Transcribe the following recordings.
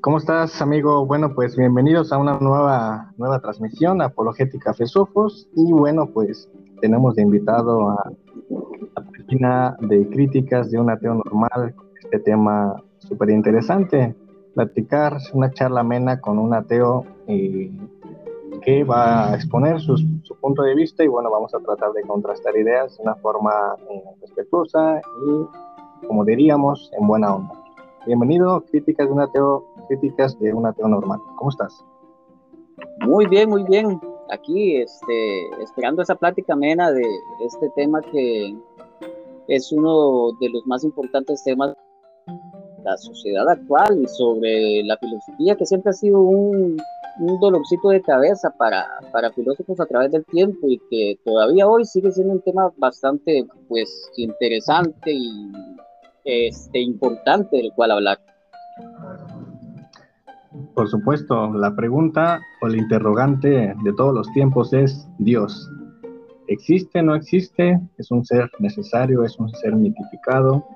¿Cómo estás, amigo? Bueno, pues bienvenidos a una nueva, nueva transmisión, Apologética Fesofos. Y bueno, pues tenemos de invitado a la página de críticas de un ateo normal, este tema súper interesante, platicar una charla amena con un ateo eh, que va a exponer su punto de vista y bueno, vamos a tratar de contrastar ideas de una forma eh, respetuosa y, como diríamos, en buena onda. Bienvenido, críticas de un ateo, críticas de un ateo normal. ¿Cómo estás? Muy bien, muy bien. Aquí, este, esperando esa plática amena de este tema que es uno de los más importantes temas de la sociedad actual y sobre la filosofía, que siempre ha sido un, un dolorcito de cabeza para, para filósofos a través del tiempo y que todavía hoy sigue siendo un tema bastante pues interesante y este, importante del cual hablar. Por supuesto, la pregunta o el interrogante de todos los tiempos es Dios. ¿Existe, no existe? ¿Es un ser necesario? ¿Es un ser mitificado?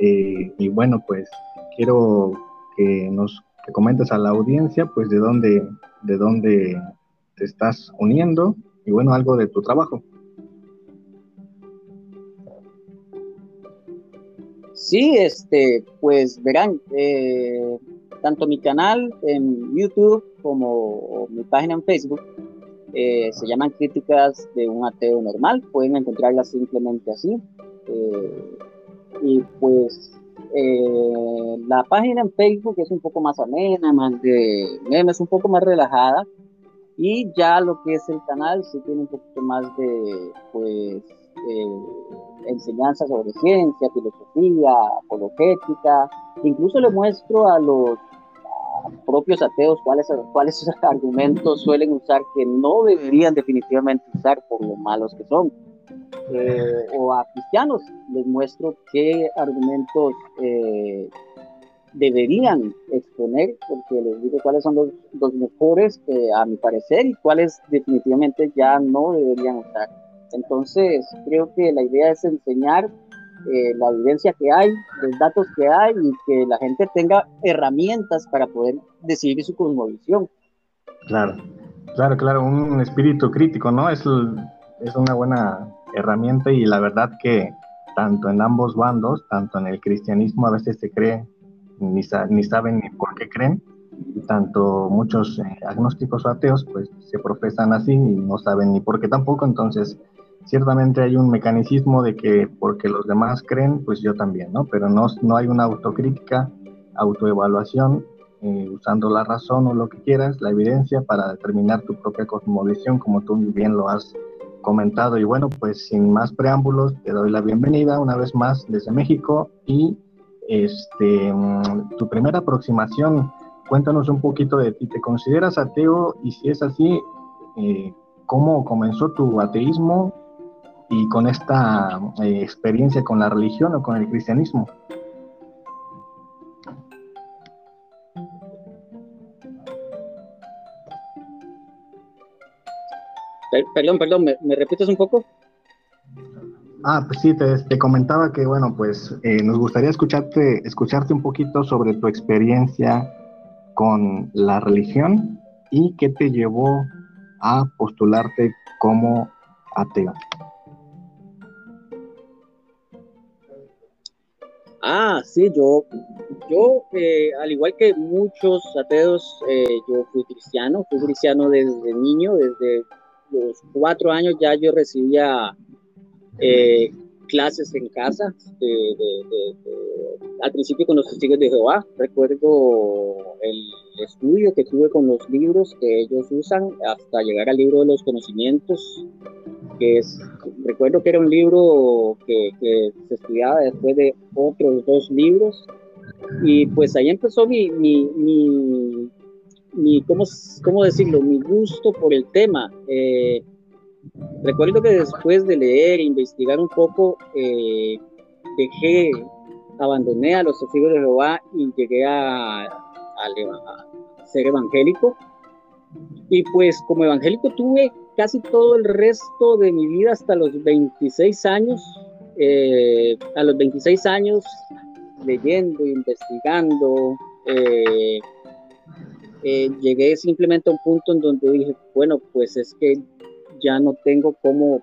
Eh, y bueno, pues quiero que nos que comentes a la audiencia, pues de dónde, de dónde te estás uniendo y bueno, algo de tu trabajo. Sí, este, pues verán, eh, tanto mi canal en YouTube como mi página en Facebook eh, se llaman Críticas de un ateo normal, pueden encontrarlas simplemente así. Eh, y pues eh, la página en Facebook es un poco más amena, más de memes, un poco más relajada. Y ya lo que es el canal sí tiene un poquito más de, pues, eh, enseñanza sobre ciencia, filosofía, apologética. Incluso le muestro a los propios ateos cuáles, cuáles argumentos suelen usar que no deberían definitivamente usar por lo malos que son. Eh, o a cristianos les muestro qué argumentos eh, deberían exponer, porque les digo cuáles son los, los mejores a mi parecer y cuáles definitivamente ya no deberían usar. Entonces, creo que la idea es enseñar eh, la evidencia que hay, los datos que hay y que la gente tenga herramientas para poder decidir su cosmovisión. Claro, claro, claro, un espíritu crítico, ¿no? Es, es una buena herramienta y la verdad que tanto en ambos bandos, tanto en el cristianismo a veces se cree, ni, ni saben ni por qué creen, tanto muchos eh, agnósticos o ateos pues se profesan así y no saben ni por qué tampoco, entonces ciertamente hay un mecanismo de que porque los demás creen, pues yo también, ¿no? Pero no, no hay una autocrítica, autoevaluación, eh, usando la razón o lo que quieras, la evidencia para determinar tu propia cosmovisión, como tú bien lo has comentado. Y bueno, pues sin más preámbulos, te doy la bienvenida una vez más desde México y este, mm, tu primera aproximación, cuéntanos un poquito de ti. ¿Te consideras ateo? Y si es así, eh, ¿cómo comenzó tu ateísmo y con esta eh, experiencia con la religión o con el cristianismo? Perdón, perdón, ¿me, repites un poco? Ah, pues sí, te, comentaba que, bueno, pues eh, nos gustaría escucharte, escucharte un poquito sobre tu experiencia con la religión y qué te llevó a postularte como ateo. Ah, sí, yo, yo eh, al igual que muchos ateos, eh, yo fui cristiano, fui cristiano desde niño, desde los cuatro años ya yo recibía eh, clases en casa, al principio con los testigos de Jehová. Recuerdo el estudio que tuve con los libros que ellos usan hasta llegar al libro de los conocimientos, que es, recuerdo que era un libro que, que se estudiaba después de otros dos libros. Y pues ahí empezó mi, mi, mi mi ¿cómo, ¿cómo, decirlo? Mi gusto por el tema. Eh, recuerdo que después de leer e investigar un poco, eh, dejé, abandoné a los testigos de Jehová y llegué a, a, ser evangélico. Y pues como evangélico tuve casi todo el resto de mi vida hasta los 26 años. Eh, a los 26 años leyendo, investigando, eh, eh, llegué simplemente a un punto en donde dije, bueno, pues es que ya no tengo cómo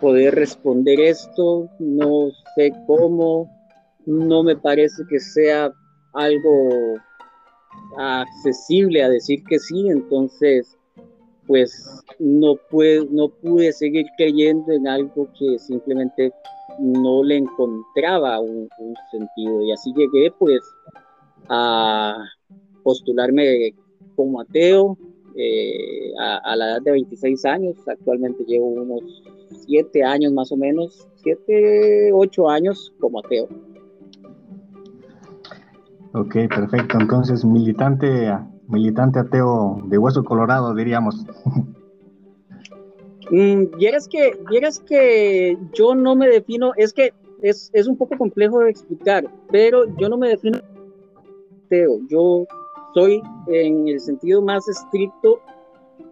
poder responder esto, no sé cómo, no me parece que sea algo accesible a decir que sí, entonces pues no, pude, no pude seguir creyendo en algo que simplemente no le encontraba un, sentido y así llegué pues a postularme como ateo eh, a, la edad de 26 años, actualmente llevo unos 7 años más o menos, 7, 8 años como ateo. Ok, perfecto. Entonces, militante, militante ateo de hueso colorado, diríamos. Mm, que, que yo no me defino, es que es, es, un poco complejo de explicar, pero yo no me defino ateo. Yo soy, en el sentido más estricto,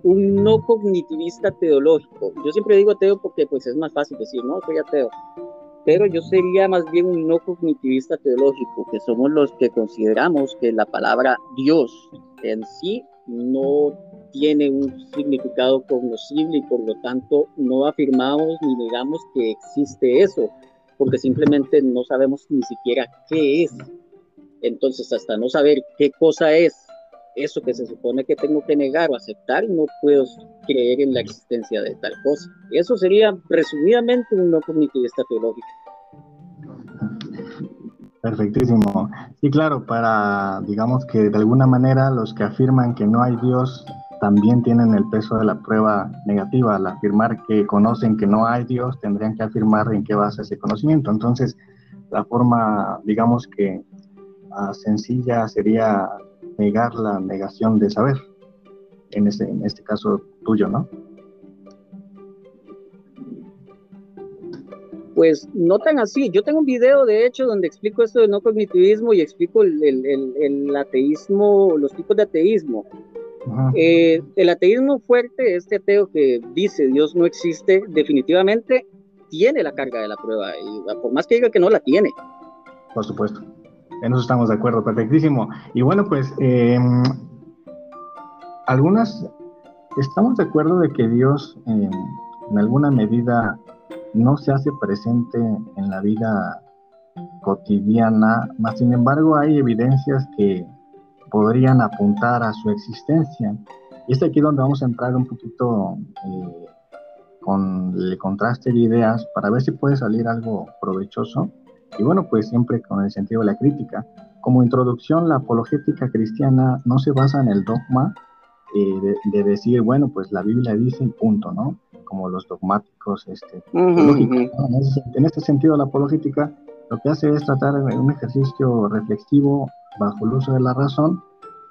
un no cognitivista teológico. Yo siempre digo ateo porque pues es más fácil decir, no, soy ateo pero yo sería más bien un no cognitivista teológico, que somos los que consideramos que la palabra Dios en sí no tiene un significado cognoscible y por lo tanto no afirmamos ni negamos que existe eso, porque simplemente no sabemos ni siquiera qué es. Entonces, hasta no saber qué cosa es eso que se supone que tengo que negar o aceptar, no puedo creer en la existencia de tal cosa. Eso sería resumidamente un no cognitivista teológico. Perfectísimo. Sí, claro, para, digamos que de alguna manera los que afirman que no hay Dios también tienen el peso de la prueba negativa. Al afirmar que conocen que no hay Dios, tendrían que afirmar en qué basa ese conocimiento. Entonces, la forma, digamos que ah, sencilla sería negar la negación de saber, en este, en este caso tuyo, ¿no? Pues no tan así. Yo tengo un video, de hecho, donde explico esto de no cognitivismo y explico el, el, ateísmo, los tipos de ateísmo. Eh, el ateísmo fuerte, este ateo que dice Dios no existe, definitivamente tiene la carga de la prueba, y por más que diga que no la tiene. Por supuesto. En eso estamos de acuerdo, perfectísimo. Y bueno, pues em, algunas, estamos de acuerdo de que Dios em, en alguna medida no se hace presente en la vida cotidiana, más sin embargo hay evidencias que podrían apuntar a su existencia. Y es aquí donde vamos a entrar un poquito eh, con el contraste de ideas para ver si puede salir algo provechoso y bueno, pues siempre con el sentido de la crítica. Como introducción, la apologética cristiana no se basa en el dogma eh, de, decir, bueno, pues la Biblia dice y punto, ¿no? Como los dogmáticos este, en, este sentido, la apologética lo que hace es tratar de un ejercicio reflexivo bajo el uso de la razón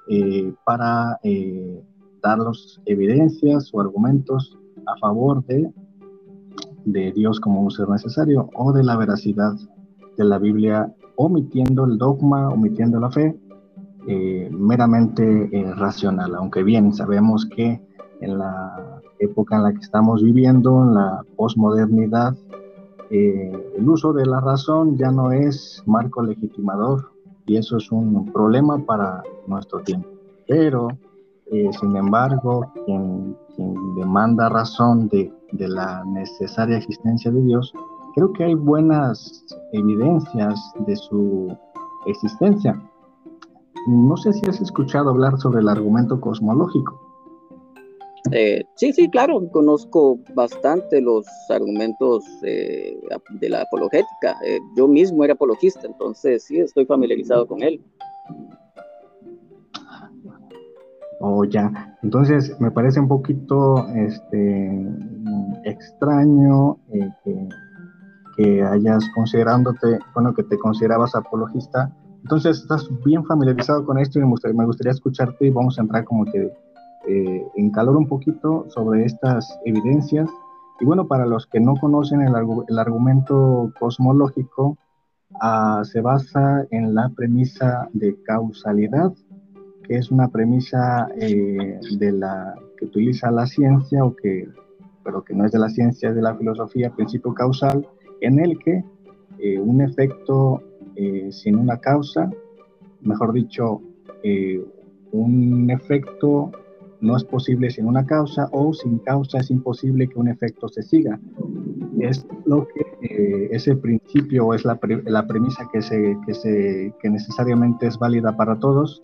eh, para eh, dar las evidencias o argumentos a favor de, de Dios como un ser necesario o de la veracidad de la Biblia omitiendo el dogma, omitiendo la fe, eh, meramente racional, aunque bien sabemos que en la época en la que estamos viviendo, en la posmodernidad, eh, el uso de la razón ya no es marco legitimador y eso es un problema para nuestro tiempo. Pero, sin embargo, quien, demanda razón de, de la necesaria existencia de Dios, creo que hay buenas evidencias de su existencia. No sé si has escuchado hablar sobre el argumento cosmológico. Eh, sí, sí, claro, conozco bastante los argumentos eh, de la apologética. Eh, yo mismo era apologista, entonces sí, estoy familiarizado con él. Oh, ya. Entonces, me parece un poquito este, extraño que que hayas considerándote, bueno, que te considerabas apologista. Entonces, estás bien familiarizado con esto y me gustaría, me gustaría escucharte y vamos a entrar como que eh, en calor un poquito sobre estas evidencias. Y bueno, para los que no conocen el, el argumento cosmológico, ah, se basa en la premisa de causalidad, que es una premisa eh, de la que utiliza la ciencia o que pero que no es de la ciencia, es de la filosofía, principio causal, en el que eh, un efecto eh, sin una causa, mejor dicho, eh, un efecto no es posible sin una causa o sin causa es imposible que un efecto se siga. Es lo que eh, ese principio es la, la premisa que, se, que, se, que necesariamente es válida para todos,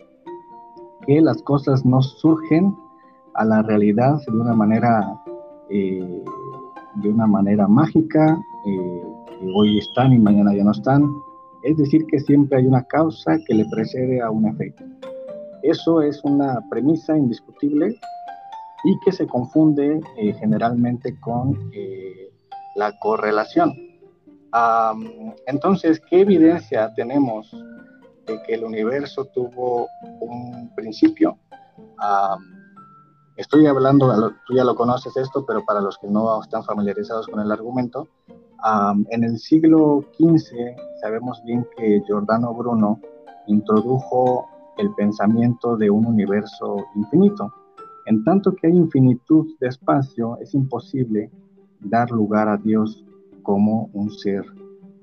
que las cosas no surgen a la realidad de una manera, eh, de una manera mágica, eh, hoy están y mañana ya no están. Es decir, que siempre hay una causa que le precede a un efecto. Eso es una premisa indiscutible y que se confunde eh, generalmente con eh, la correlación. entonces, ¿qué evidencia tenemos de que el universo tuvo un principio? estoy hablando, tú ya lo conoces esto, pero para los que no están familiarizados con el argumento, en el siglo XV sabemos bien que Giordano Bruno introdujo el pensamiento de un universo infinito. En tanto que hay infinitud de espacio, es imposible dar lugar a Dios como un ser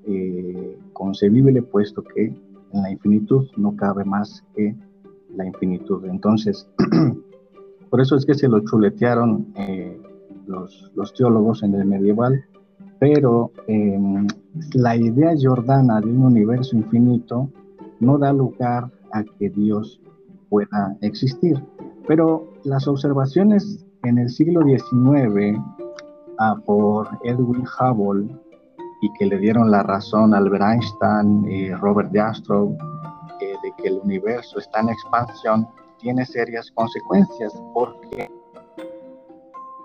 eh, concebible, puesto que en la infinitud no cabe más que la infinitud. Entonces, por eso es que se lo chuletearon eh, los, teólogos en el medieval, pero em, la idea jordana de un universo infinito no da lugar a que Dios pueda existir. Pero las observaciones en el siglo XIX ah, por Edwin Hubble y que le dieron la razón a Albert Einstein y Robert Jastrow eh, de que el universo está en expansión tiene serias consecuencias porque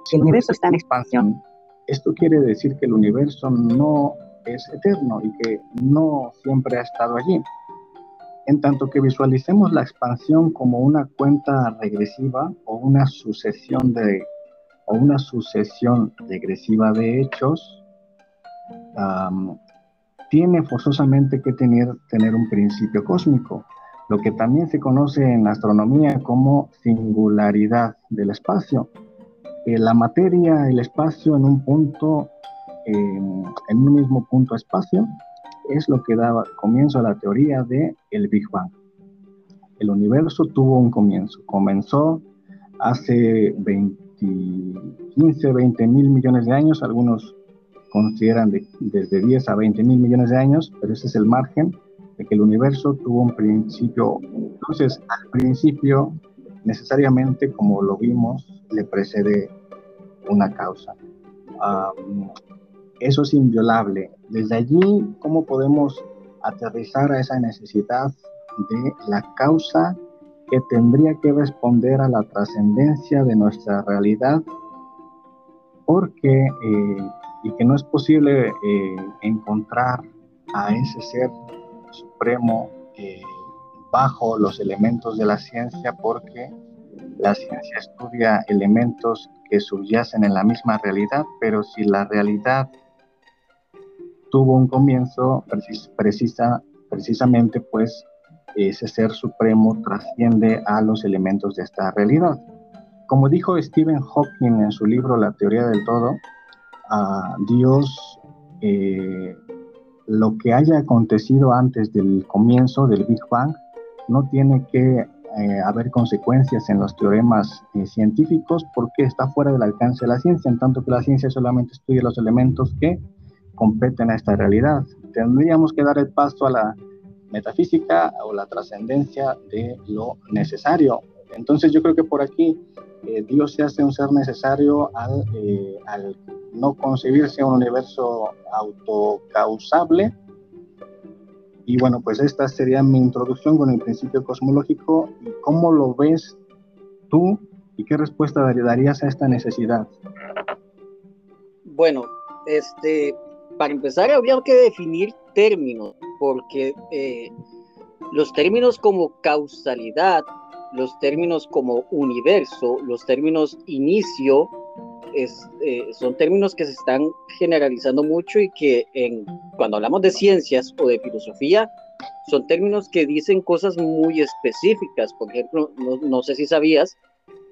si el universo está en expansión, esto quiere decir que el universo no es eterno y que no siempre ha estado allí. En tanto que visualicemos la expansión como una cuenta regresiva o una sucesión de o una sucesión regresiva de hechos, tiene forzosamente que tener, tener un principio cósmico, lo que también se conoce en astronomía como singularidad del espacio. Eh, la materia, el espacio en un punto, en un mismo punto espacio, es lo que daba comienzo a la teoría de el Big Bang. El universo tuvo un comienzo. Comenzó hace 20, 15, 20 mil millones de años. Algunos consideran desde 10 a 20 mil millones de años, pero ese es el margen de que el universo tuvo un principio. Entonces, al principio, necesariamente, como lo vimos, le precede una causa. Eso es inviolable. Desde allí, ¿cómo podemos aterrizar a esa necesidad de la causa que tendría que responder a la trascendencia de nuestra realidad? Porque, eh, y que no es posible eh, encontrar a ese ser supremo eh, bajo los elementos de la ciencia porque la ciencia estudia elementos que subyacen en la misma realidad, pero si la realidad tuvo un comienzo precisa, precisamente pues ese ser supremo trasciende a los elementos de esta realidad. Como dijo Stephen Hawking en su libro La teoría del todo, a Dios, eh, lo que haya acontecido antes del comienzo del Big Bang no tiene que eh, haber consecuencias en los teoremas eh, científicos porque está fuera del alcance de la ciencia, en tanto que la ciencia solamente estudia los elementos que competen a esta realidad. Tendríamos que dar el paso a la metafísica o la trascendencia de lo necesario. Entonces yo creo que por aquí eh, Dios se hace un ser necesario al, eh, al no concebirse un universo autocausable. Y bueno, pues esta sería mi introducción con el principio cosmológico. ¿Y cómo lo ves tú y qué respuesta darías a esta necesidad? Bueno, este, para empezar habría que definir términos, porque eh, los términos como causalidad, los términos como universo, los términos inicio, eh, son términos que se están generalizando mucho y que cuando hablamos de ciencias o de filosofía, son términos que dicen cosas muy específicas. Por ejemplo, no, sé si sabías,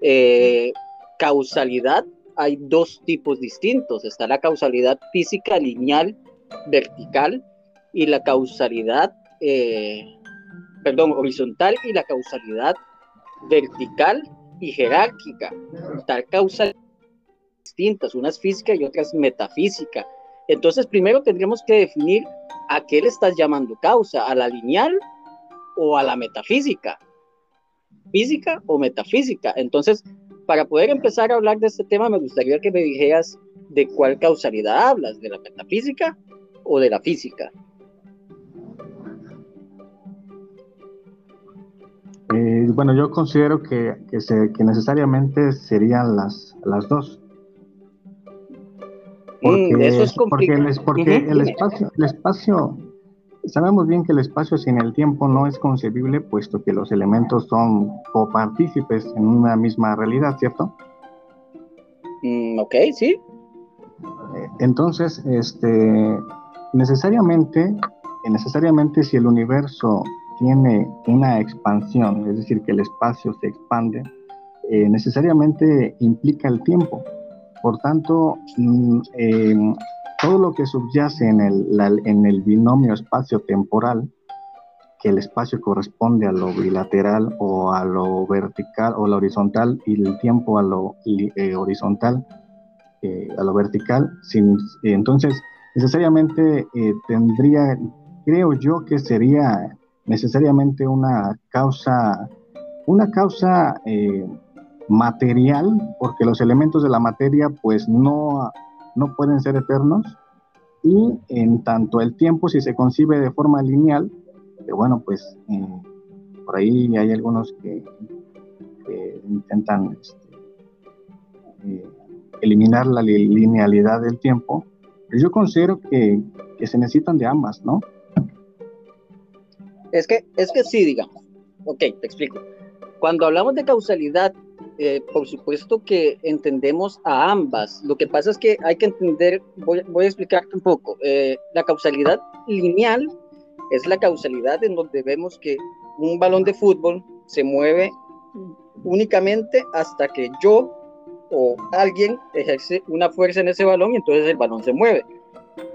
eh, causalidad hay dos tipos distintos. Está la causalidad física lineal, vertical, y la causalidad eh, perdón, horizontal y la causalidad vertical y jerárquica. Tal causa distintas, unas física y otras metafísica. Entonces, primero tendríamos que definir a qué le estás llamando causa, a la lineal o a la metafísica. Física o metafísica. Entonces, para poder empezar a hablar de este tema, me gustaría que me dijeras de cuál causalidad hablas, de la metafísica o de la física. Eh, bueno, yo considero que, que, necesariamente serían las, las dos. Mm, porque, eso es porque, el, porque el, espacio, el espacio, sabemos bien que el espacio sin el tiempo no es concebible, puesto que los elementos son copartícipes en una misma realidad, ¿cierto? Mm, ok, sí. Eh, entonces, este, necesariamente, necesariamente si el universo tiene una expansión, es decir, que el espacio se expande, eh, necesariamente implica el tiempo. Por tanto, mm, em, todo lo que subyace en el, en el binomio espacio-temporal, que el espacio corresponde a lo bilateral o a lo vertical o lo horizontal y el tiempo a lo eh, horizontal, eh, a lo vertical, sin, entonces necesariamente tendría, creo yo que sería necesariamente una causa, una causa eh, material, porque los elementos de la materia pues no, no pueden ser eternos, y en tanto el tiempo, si se concibe de forma lineal, que bueno, pues eh, por ahí hay algunos que, intentan este, eh, eliminar la linealidad del tiempo, pero yo considero que, que se necesitan de ambas, ¿no? Es que, es que sí, digamos. Ok, te explico. Cuando hablamos de causalidad, eh, por supuesto que entendemos a ambas. Lo que pasa es que hay que entender, voy, a explicarte un poco. Eh, la causalidad lineal es la causalidad en donde vemos que un balón de fútbol se mueve únicamente hasta que yo o alguien ejerce una fuerza en ese balón y entonces el balón se mueve.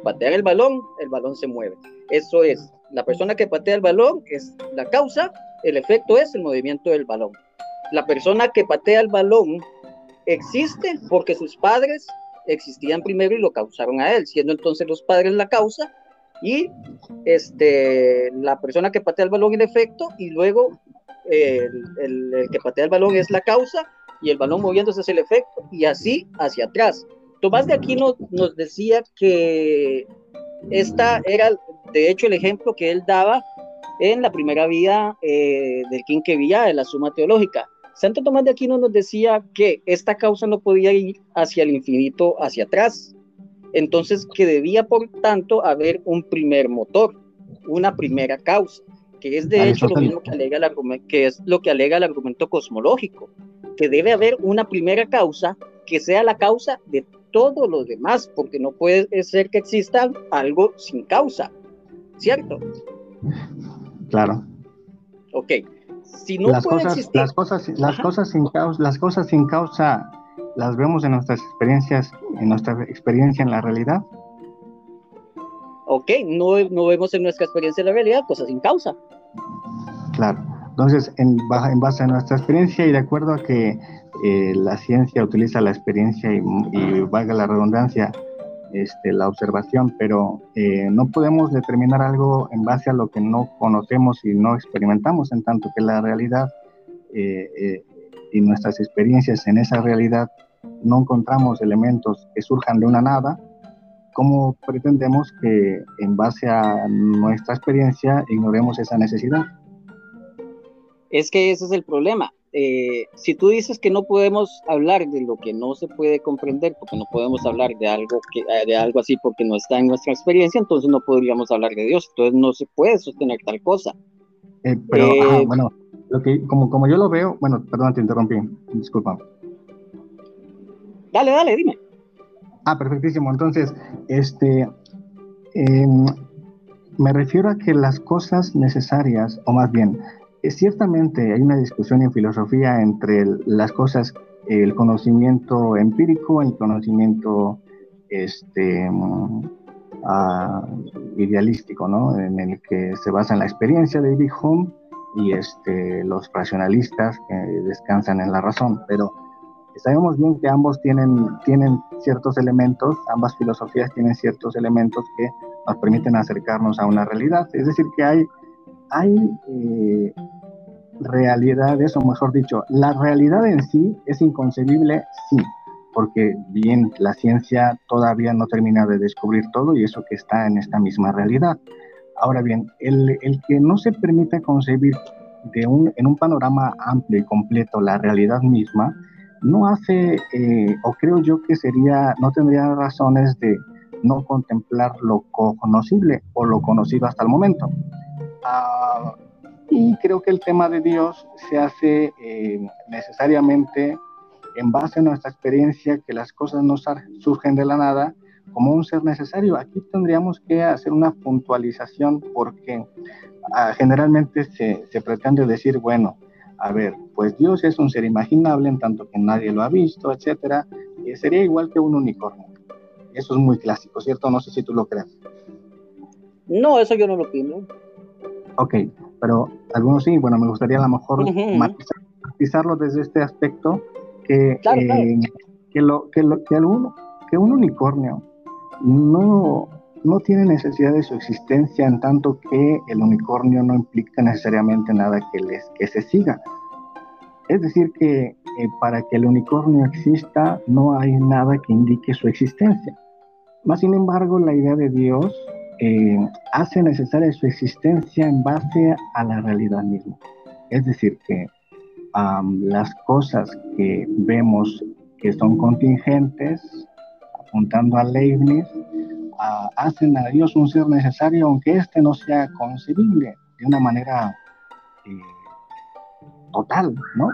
Patear el balón, el balón se mueve. Eso es la persona que patea el balón es la causa, el efecto es el movimiento del balón. La persona que patea el balón existe porque sus padres existían primero y lo causaron a él, siendo entonces los padres la causa y este, la persona que patea el balón el efecto y luego el, que patea el balón es la causa y el balón moviéndose es el efecto y así hacia atrás. Tomás de Aquino nos decía que esta era, de hecho, el ejemplo que él daba en la primera vida eh, del Quinquevilla de la Suma Teológica. Santo Tomás de Aquino nos decía que esta causa no podía ir hacia el infinito, hacia atrás. Entonces, que debía, por tanto, haber un primer motor, una primera causa, que es de hecho lo mismo que, alega el que es lo que alega el argumento cosmológico, que debe haber una primera causa que sea la causa de todo lo demás, porque no puede ser que exista algo sin causa, ¿cierto? Claro. Ok. Si no las puede cosas, existir... las cosas, las cosas sin causa, las cosas sin causa las vemos en nuestras experiencias, en nuestra experiencia en la realidad. Ok, no, no vemos en nuestra experiencia en la realidad cosas sin causa. Claro. Entonces, en, en base a nuestra experiencia y de acuerdo a que eh, la ciencia utiliza la experiencia y, valga la redundancia, este, la observación, pero eh, no podemos determinar algo en base a lo que no conocemos y no experimentamos, en tanto que la realidad eh, y nuestras experiencias en esa realidad no encontramos elementos que surjan de una nada, ¿cómo pretendemos que en base a nuestra experiencia ignoremos esa necesidad? Es que ese es el problema. Eh, si tú dices que no podemos hablar de lo que no se puede comprender, porque no podemos hablar de algo, que, eh, de algo así porque no está en nuestra experiencia, entonces no podríamos hablar de Dios, entonces no se puede sostener tal cosa. Eh, pero, bueno, lo que, como, como yo lo veo, bueno, perdón, te interrumpí, disculpa. Dale, dale, dime. Ah, perfectísimo. Entonces, este, em, me refiero a que las cosas necesarias, o más bien, ciertamente hay una discusión en filosofía entre las cosas, el conocimiento empírico, el conocimiento este, ah, idealístico, ¿no? en el que se basa en la experiencia de Big Home y este, los racionalistas que descansan en la razón, pero sabemos bien que ambos tienen, tienen ciertos elementos, ambas filosofías tienen ciertos elementos que nos permiten acercarnos a una realidad, es decir, que hay, hay eh, realidades, o mejor dicho, la realidad en sí es inconcebible, sí, porque bien la ciencia todavía no termina de descubrir todo y eso que está en esta misma realidad. Ahora bien, el, que no se permita concebir de un, en un panorama amplio y completo la realidad misma, no hace, eh, o creo yo que sería, no tendría razones de no contemplar lo conocible o lo conocido hasta el momento. Ah, y creo que el tema de Dios se hace eh, necesariamente en base a nuestra experiencia, que las cosas no surgen de la nada, como un ser necesario. Aquí tendríamos que hacer una puntualización porque ah, generalmente se, pretende decir, bueno, a ver, pues Dios es un ser imaginable en tanto que nadie lo ha visto, etcétera, sería igual que un unicornio. Eso es muy clásico, ¿cierto? No sé si tú lo crees. No, eso yo no lo opino. Ok, pero algunos sí, bueno, me gustaría a lo mejor matizarlo desde este aspecto que, eh, que, lo, que, lo, que, que un unicornio no, no tiene necesidad de su existencia en tanto que el unicornio no implica necesariamente nada que, les, que se siga. Es decir, que eh, para que el unicornio exista no hay nada que indique su existencia. Más sin embargo, la idea de Dios eh, hace necesaria su existencia en base a la realidad misma. Es decir, que las cosas que vemos que son contingentes, apuntando a Leibniz, hacen a Dios un ser necesario, aunque éste no sea concebible de una manera eh, total, ¿no?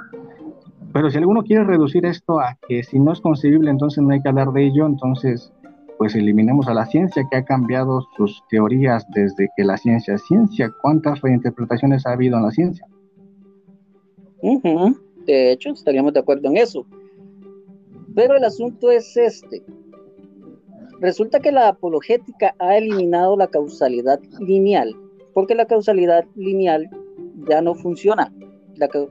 Pero si alguno quiere reducir esto a que si no es concebible, entonces no hay que hablar de ello, entonces pues eliminemos a la ciencia que ha cambiado sus teorías desde que la ciencia es ciencia. ¿Cuántas reinterpretaciones ha habido en la ciencia? De hecho, estaríamos de acuerdo en eso. Pero el asunto es este. Resulta que la apologética ha eliminado la causalidad lineal, porque la causalidad lineal ya no funciona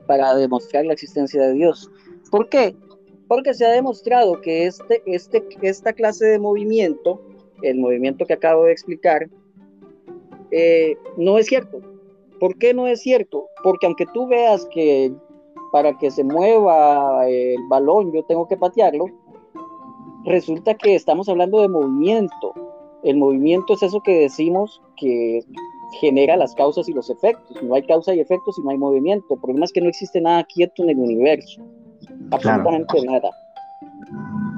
para demostrar la existencia de Dios. ¿Por qué? Porque se ha demostrado que este, este, esta clase de movimiento, el movimiento que acabo de explicar, eh, no es cierto. ¿Por qué no es cierto? Porque aunque tú veas que para que se mueva el balón yo tengo que patearlo, resulta que estamos hablando de movimiento. El movimiento es eso que decimos que genera las causas y los efectos. No hay causa y efecto si no hay movimiento. El problema es que no existe nada quieto en el universo. Absolutamente nada.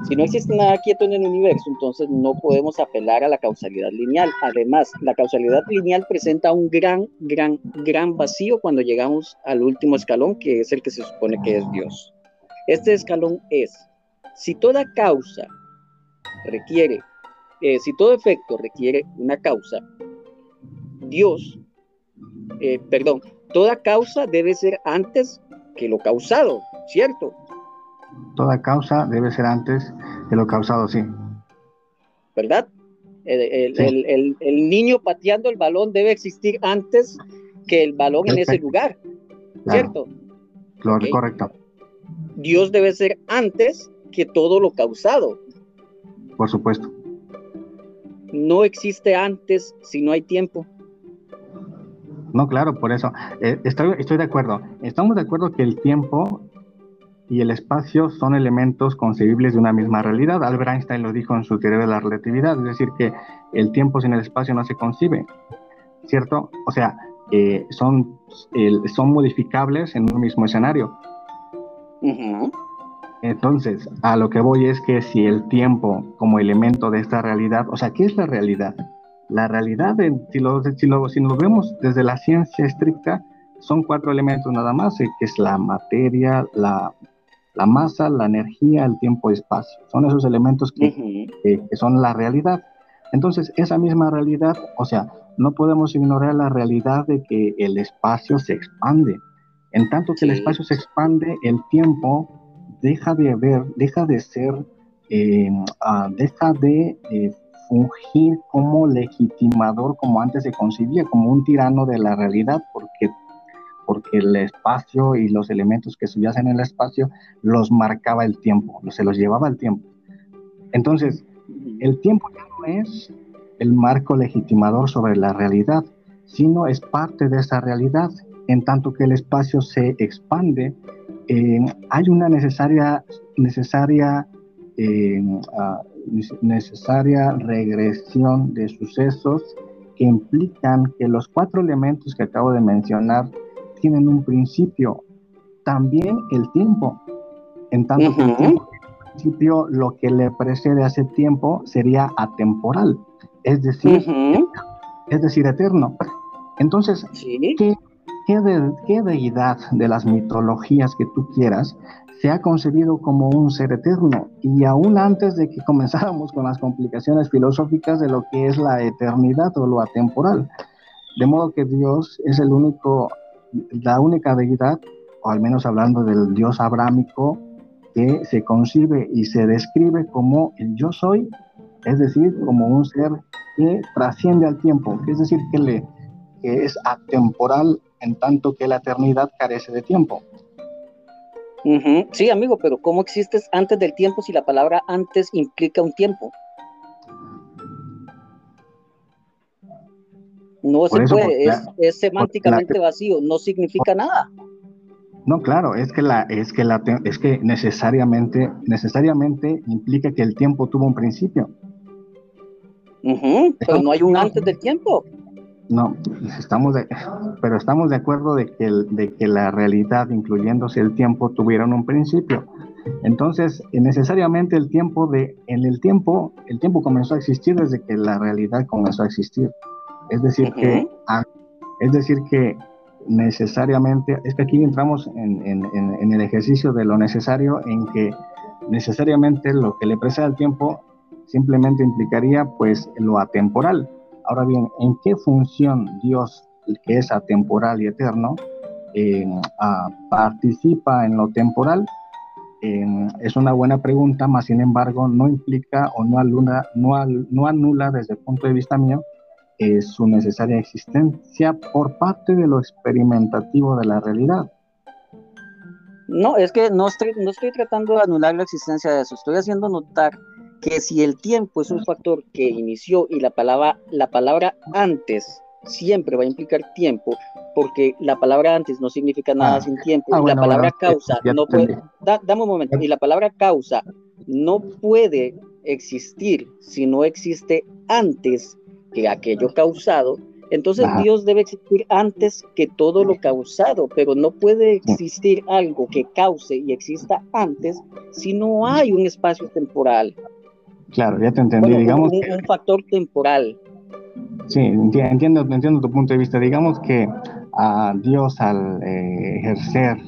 Si no existe nada quieto en el universo, entonces no podemos apelar a la causalidad lineal. Además, la causalidad lineal presenta un gran, gran, gran vacío cuando llegamos al último escalón, que es el que se supone que es Dios. Este escalón es, si toda causa requiere, eh, si todo efecto requiere una causa, Dios, eh, perdón, toda causa debe ser antes que lo causado, ¿cierto? Toda causa debe ser antes de lo causado, sí. ¿Verdad? El, niño pateando el balón debe existir antes que el balón en ese lugar, ¿cierto? Correcto. Dios debe ser antes que todo lo causado. Por supuesto. No existe antes si no hay tiempo. No, claro, por eso. Eh, estoy, estoy de acuerdo. Estamos de acuerdo que el tiempo y el espacio son elementos concebibles de una misma realidad. Albert Einstein lo dijo en su teoría de la relatividad, es decir, que el tiempo sin el espacio no se concibe, ¿cierto? O sea, eh, son, son modificables en un mismo escenario. Entonces, a lo que voy es que si el tiempo como elemento de esta realidad, o sea, ¿qué es la realidad? La realidad, si, lo, si, lo, si lo vemos desde la ciencia estricta, son cuatro elementos nada más, eh, que es la materia, la la masa, la energía, el tiempo y espacio. Son esos elementos que, son la realidad. Entonces, esa misma realidad, o sea, no podemos ignorar la realidad de que el espacio se expande. En tanto que el espacio se expande, el tiempo deja de haber, deja de ser, eh, ah, deja de eh, fungir como legitimador, como antes se concibía, como un tirano de la realidad, porque porque el espacio y los elementos que subyacen en el espacio los marcaba el tiempo, se los llevaba el tiempo. Entonces, el tiempo ya no es el marco legitimador sobre la realidad, sino es parte de esa realidad. En tanto que el espacio se expande, eh, hay una necesaria, necesaria, eh, ah, necesaria regresión de sucesos que implican que los cuatro elementos que acabo de mencionar tienen un principio, también el tiempo. En tanto que el principio, lo que le precede a ese tiempo sería atemporal, es decir, es decir, eterno. Entonces, ¿qué, qué, deidad de las mitologías que tú quieras se ha concebido como un ser eterno? Y aún antes de que comenzáramos con las complicaciones filosóficas de lo que es la eternidad o lo atemporal. De modo que Dios es el único, la única deidad, o al menos hablando del Dios abrámico, que se concibe y se describe como el yo soy, es decir, como un ser que trasciende al tiempo, es decir, que le que es atemporal en tanto que la eternidad carece de tiempo. Sí, amigo, pero ¿cómo existes antes del tiempo si la palabra antes implica un tiempo? No se puede, es, semánticamente vacío, no significa nada. No, claro, es que la, es que la, es que necesariamente, necesariamente implica que el tiempo tuvo un principio. pero no hay un antes del tiempo. No, estamos de, pero estamos de acuerdo de que, de que la realidad, incluyéndose el tiempo, tuvieron un principio. Entonces, necesariamente el tiempo de, en el tiempo, el tiempo comenzó a existir desde que la realidad comenzó a existir. Es decir que, es decir que necesariamente, es que aquí entramos en, en, en, el ejercicio de lo necesario, en que necesariamente lo que le precede al tiempo simplemente implicaría pues lo atemporal Ahora bien, ¿en qué función Dios, que es atemporal y eterno, eh, participa en lo temporal? Eh, es una buena pregunta, más sin embargo no implica o no, aluna, no, no anula desde el punto de vista mío eh, su necesaria existencia por parte de lo experimentativo de la realidad. No, es que no estoy, no estoy tratando de anular la existencia de eso, estoy haciendo notar que si el tiempo es un factor que inició y la palabra, la palabra antes siempre va a implicar tiempo, porque la palabra antes no significa nada ah. sin tiempo, ah, y la palabra causa no puede, dame un momento, y la palabra causa no puede existir si no existe antes que aquello causado, entonces Dios debe existir antes que todo lo causado, pero no puede existir algo que cause y exista antes si no hay un espacio temporal. Claro, ya te entendí. digamos un, un, factor temporal. Sí, entiendo, entiendo tu punto de vista. Digamos que a Dios al eh, ejercer,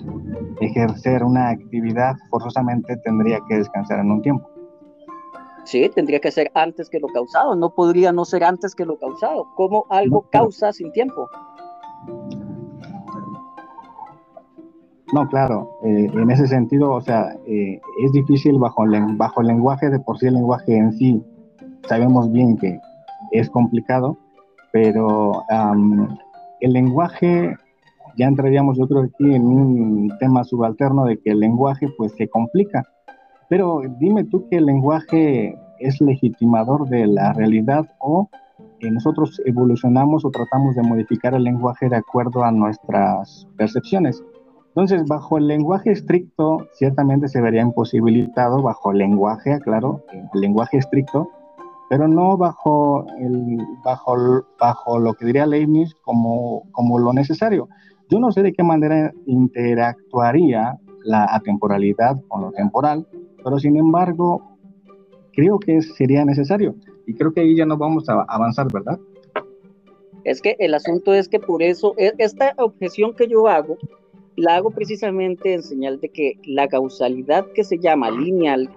ejercer una actividad forzosamente tendría que descansar en un tiempo. Sí, tendría que ser antes que lo causado. No podría no ser antes que lo causado. ¿Cómo algo causa sin tiempo? No, claro, eh, en ese sentido, o sea, eh, es difícil bajo, bajo el lenguaje, de por sí el lenguaje en sí, sabemos bien que es complicado, pero el lenguaje, ya entraríamos yo creo aquí en un tema subalterno de que el lenguaje pues se complica, pero dime tú que el lenguaje es legitimador de la realidad o eh, nosotros evolucionamos o tratamos de modificar el lenguaje de acuerdo a nuestras percepciones. Entonces, bajo el lenguaje estricto, ciertamente se vería imposibilitado, bajo el lenguaje, aclaro, el lenguaje estricto, pero no bajo, el, bajo, bajo lo que diría Leibniz como, como lo necesario. Yo no sé de qué manera interactuaría la atemporalidad con lo temporal, pero sin embargo, creo que sería necesario. Y creo que ahí ya no vamos a avanzar, ¿verdad? Es que el asunto es que por eso, e, esta objeción que yo hago, la hago precisamente en señal de que la causalidad que se llama lineal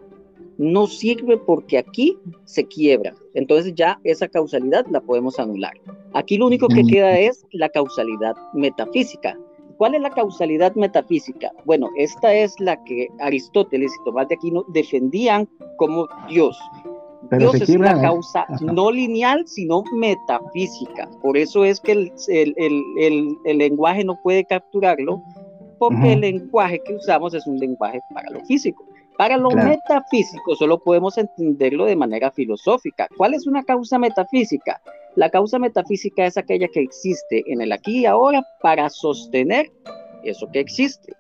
no sirve porque aquí se quiebra. Entonces ya esa causalidad la podemos anular. Aquí lo único que mm. queda es la causalidad metafísica. ¿Cuál es la causalidad metafísica? Bueno, esta es la que Aristóteles y Tomás de Aquino defendían como Dios. Dios es una causa no lineal, sino metafísica. Por eso es que el, lenguaje no puede capturarlo, porque el lenguaje que usamos es un lenguaje para lo físico. Para lo metafísico solo podemos entenderlo de manera filosófica. ¿Cuál es una causa metafísica? La causa metafísica es aquella que existe en el aquí y ahora para sostener eso que existe.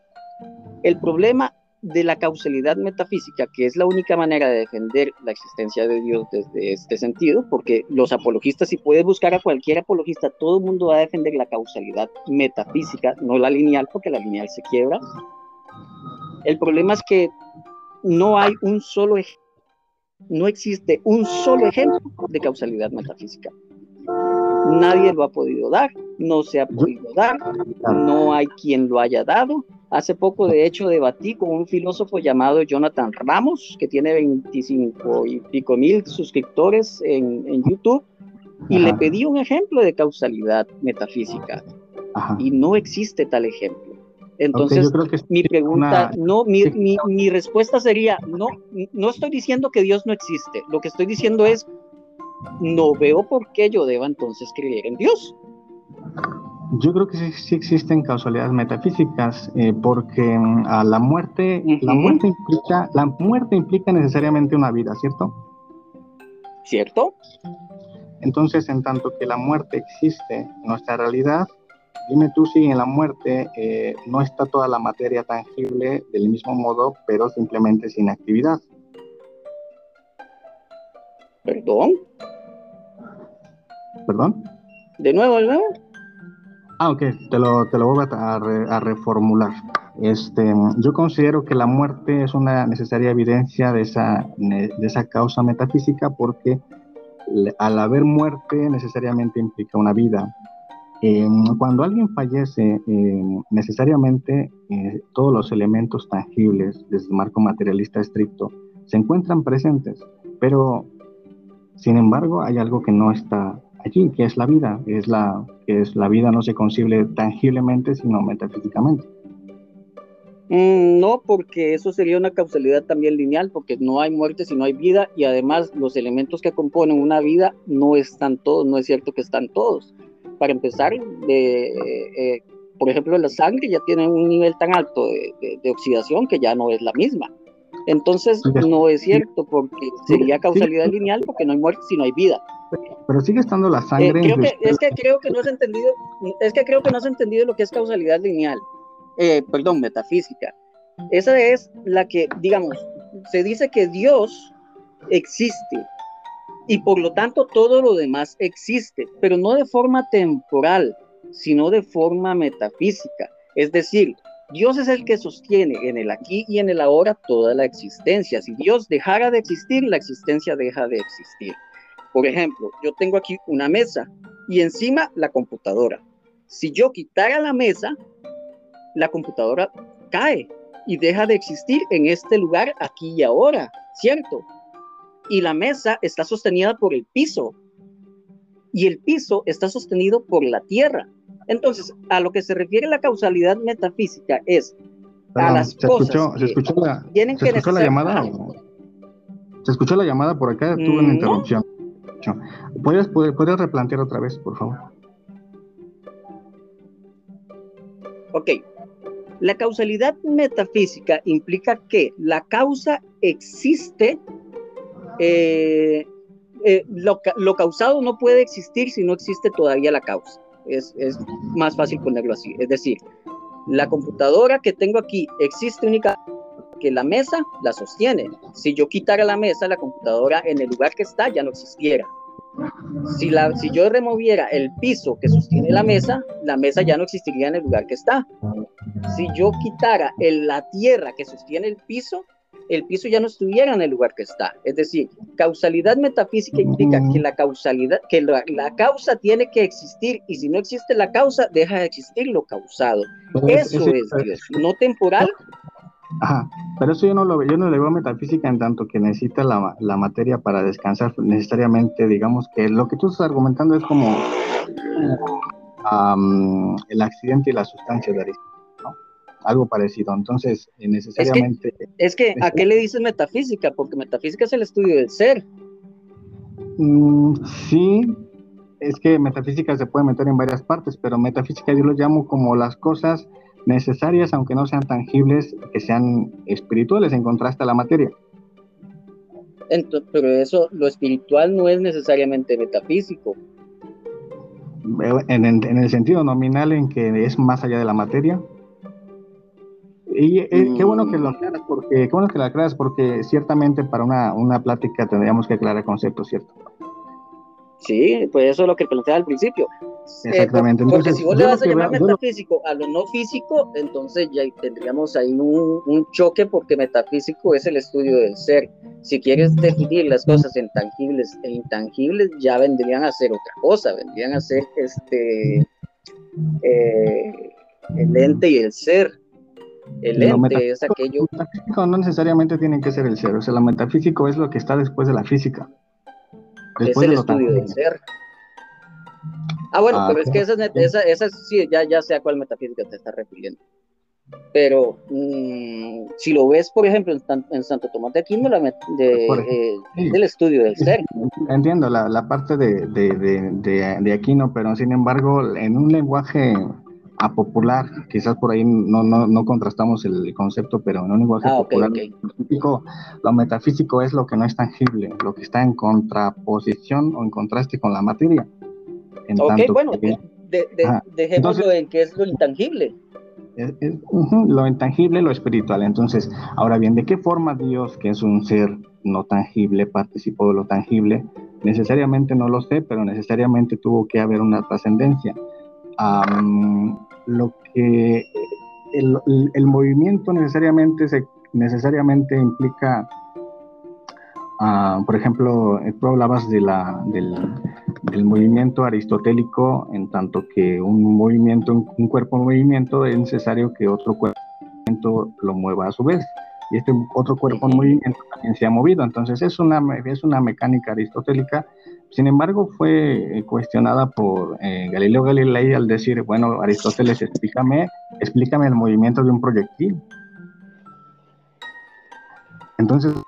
El problema de la causalidad metafísica, que es la única manera de defender la existencia de Dios desde este sentido, porque los apologistas, si puedes buscar a cualquier apologista, todo el mundo va a defender la causalidad metafísica, no la lineal, porque la lineal se quiebra. El problema es que no hay un solo ejemplo, no existe un solo ejemplo de causalidad metafísica. Nadie lo ha podido dar, no se ha podido dar, no hay quien lo haya dado. Hace poco, de hecho, debatí con un filósofo llamado Jonathan Ramos, que tiene 25 y pico mil suscriptores en, YouTube, y le pedí un ejemplo de causalidad metafísica. Y no existe tal ejemplo. Entonces, mi pregunta, no, mi, mi, mi, respuesta sería, no, no estoy diciendo que Dios no existe, lo que estoy diciendo es, no veo por qué yo deba entonces creer en Dios. Yo creo que sí, existen causalidades metafísicas, eh, porque mm, a la muerte, la muerte implica, la muerte implica necesariamente una vida, ¿cierto? ¿Cierto? Entonces, en tanto que la muerte existe en nuestra realidad, dime tú si en la muerte eh, no está toda la materia tangible del mismo modo, pero simplemente sin actividad. ¿Perdón? ¿Perdón? ¿De nuevo, de nuevo? Ah, ok, te lo, te lo voy a, reformular. Este, yo considero que la muerte es una necesaria evidencia de esa, de esa causa metafísica porque al haber muerte necesariamente implica una vida. Em, cuando alguien fallece, em, necesariamente eh, todos los elementos tangibles desde el marco materialista estricto se encuentran presentes, pero sin embargo hay algo que no está allí, que es la vida, la, que es la vida no se concibe tangiblemente, sino metafísicamente. Mm, no, porque eso sería una causalidad también lineal, porque no hay muerte si no hay vida, y además los elementos que componen una vida no están todos, no es cierto que están todos. Para empezar, eh, por ejemplo, la sangre ya tiene un nivel tan alto de oxidación que ya no es la misma. Entonces, no es cierto, porque sería causalidad lineal, porque no hay muerte si no hay vida. Pero sigue estando la sangre. Eh, es que creo que no has entendido, es que creo que no has entendido lo que es causalidad lineal, eh, perdón, metafísica. Esa es la que, digamos, se dice que Dios existe y por lo tanto todo lo demás existe, pero no de forma temporal, sino de forma metafísica. Es decir, Dios es el que sostiene en el aquí y en el ahora toda la existencia. Si Dios dejara de existir, la existencia deja de existir. Por ejemplo, yo tengo aquí una mesa y encima la computadora. Si yo quitara la mesa, la computadora cae y deja de existir en este lugar aquí y ahora, ¿cierto? Y la mesa está sostenida por el piso y el piso está sostenido por la tierra. Entonces, a lo que se refiere la causalidad metafísica es a las ¿se cosas escuchó, ¿se escuchó la, ¿se escuchó la llamada? ¿Se escuchó la llamada por acá? Tuve una interrupción. ¿Puedes, ¿Puedes replantear otra vez, por favor? Ok. La causalidad metafísica implica que la causa existe, eh, eh, lo, lo causado no puede existir si no existe todavía la causa es, más fácil ponerlo así. Es decir, la computadora que tengo aquí existe única que la mesa la sostiene. Si yo quitara la mesa, la computadora en el lugar que está ya no existiera. Si, la, si yo removiera el piso que sostiene la mesa, la mesa ya no existiría en el lugar que está. Si yo quitara el, la tierra que sostiene el piso, el piso ya no estuviera en el lugar que está. Es decir, causalidad metafísica implica que la causalidad, que la, causa tiene que existir y si no existe la causa, deja de existir lo causado. eso es, Dios, no temporal. Ajá, pero eso yo no lo yo no le veo metafísica en tanto que necesita la, la materia para descansar necesariamente, digamos que lo que tú estás argumentando es como el accidente y la sustancia de Aristóteles algo parecido. Entonces, necesariamente... Es que, ¿a qué le dices metafísica? Porque metafísica es el estudio del ser. Mm, sí, es que metafísica se puede meter en varias partes, pero metafísica yo lo llamo como las cosas necesarias, aunque no sean tangibles, que sean espirituales en contraste a la materia. Entonces, pero eso, lo espiritual no es necesariamente metafísico. En, en, el sentido nominal en que es más allá de la materia. Y eh, qué bueno que lo mm. aclaras, porque, qué bueno que lo aclaras, porque ciertamente para una, una plática tendríamos que aclarar conceptos, ¿cierto? Sí, pues eso es lo que planteaba al principio. Eh, Exactamente. porque si vos le vas a llamar metafísico a lo no físico, entonces ya tendríamos ahí un, choque porque metafísico es el estudio del ser. Si quieres definir las cosas en tangibles e intangibles, ya vendrían a ser otra cosa, vendrían a ser este eh, el ente y el ser. El ente es aquello. No necesariamente tienen que ser el ser, o sea, lo metafísico es lo que está después de la física es el estudio del ser. Ah, bueno, ah, pero es que esa, esa, esa, sí, ya, ya sé a cuál metafísica te está refiriendo. Pero mm, si lo ves, por ejemplo, en, Santo Tomás de Aquino, la de, eh, del estudio del ser. Entiendo la, la parte de, de, de, Aquino, pero sin embargo, en un lenguaje a popular, quizás por ahí no, no, no contrastamos el concepto, pero en un lenguaje ah, popular, lo metafísico es lo que no es tangible, lo que está en contraposición o en contraste con la materia. ok, bueno, dejémoslo en que es lo intangible. lo intangible, lo espiritual. Entonces, ahora bien, ¿de qué forma Dios, que es un ser no tangible, participó de lo tangible? Necesariamente no lo sé, pero necesariamente tuvo que haber una trascendencia lo que el, movimiento necesariamente, se, necesariamente implica, ah, por ejemplo, tú hablabas de la, del, movimiento aristotélico, en tanto que un movimiento, un cuerpo en movimiento, es necesario que otro cuerpo lo mueva a su vez. Y este otro cuerpo en movimiento también se ha movido. Entonces es una, es una mecánica aristotélica sin embargo, fue eh, cuestionada por eh, Galileo Galilei al decir, bueno, Aristóteles, explícame, explícame el movimiento de un proyectil. Entonces, el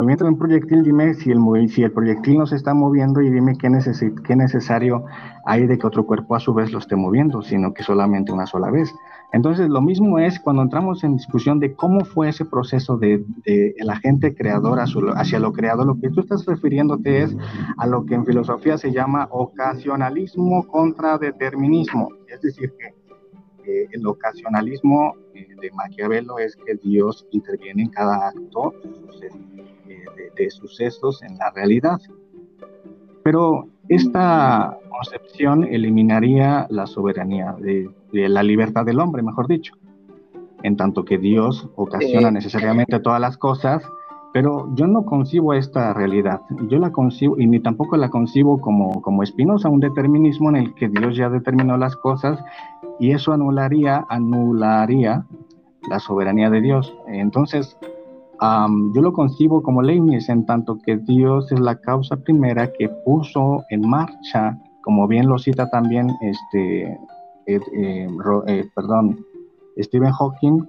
movimiento de un proyectil, dime si el, proyectil no se está moviendo y dime qué, qué necesario hay de que otro cuerpo a su vez lo esté moviendo, sino que solamente una sola vez. Entonces, lo mismo es cuando entramos en discusión de cómo fue ese proceso de, el agente creador hacia lo creado, lo que tú estás refiriéndote es a lo que en filosofía se llama ocasionalismo contra determinismo. Es decir, que el ocasionalismo eh, de Maquiavelo es que Dios interviene en cada acto eh, de sucesos en la realidad. Pero esta concepción eliminaría la soberanía de de la libertad del hombre, mejor dicho. En tanto que Dios ocasiona necesariamente todas las cosas, pero yo no concibo esta realidad. Yo la concibo, y ni tampoco la concibo como, como Espinosa, un determinismo en el que Dios ya determinó las cosas y eso anularía, anularía la soberanía de Dios. Entonces, yo lo concibo como Leibniz, en tanto que Dios es la causa primera que puso en marcha, como bien lo cita también este, eh, eh, perdón, Stephen Hawking,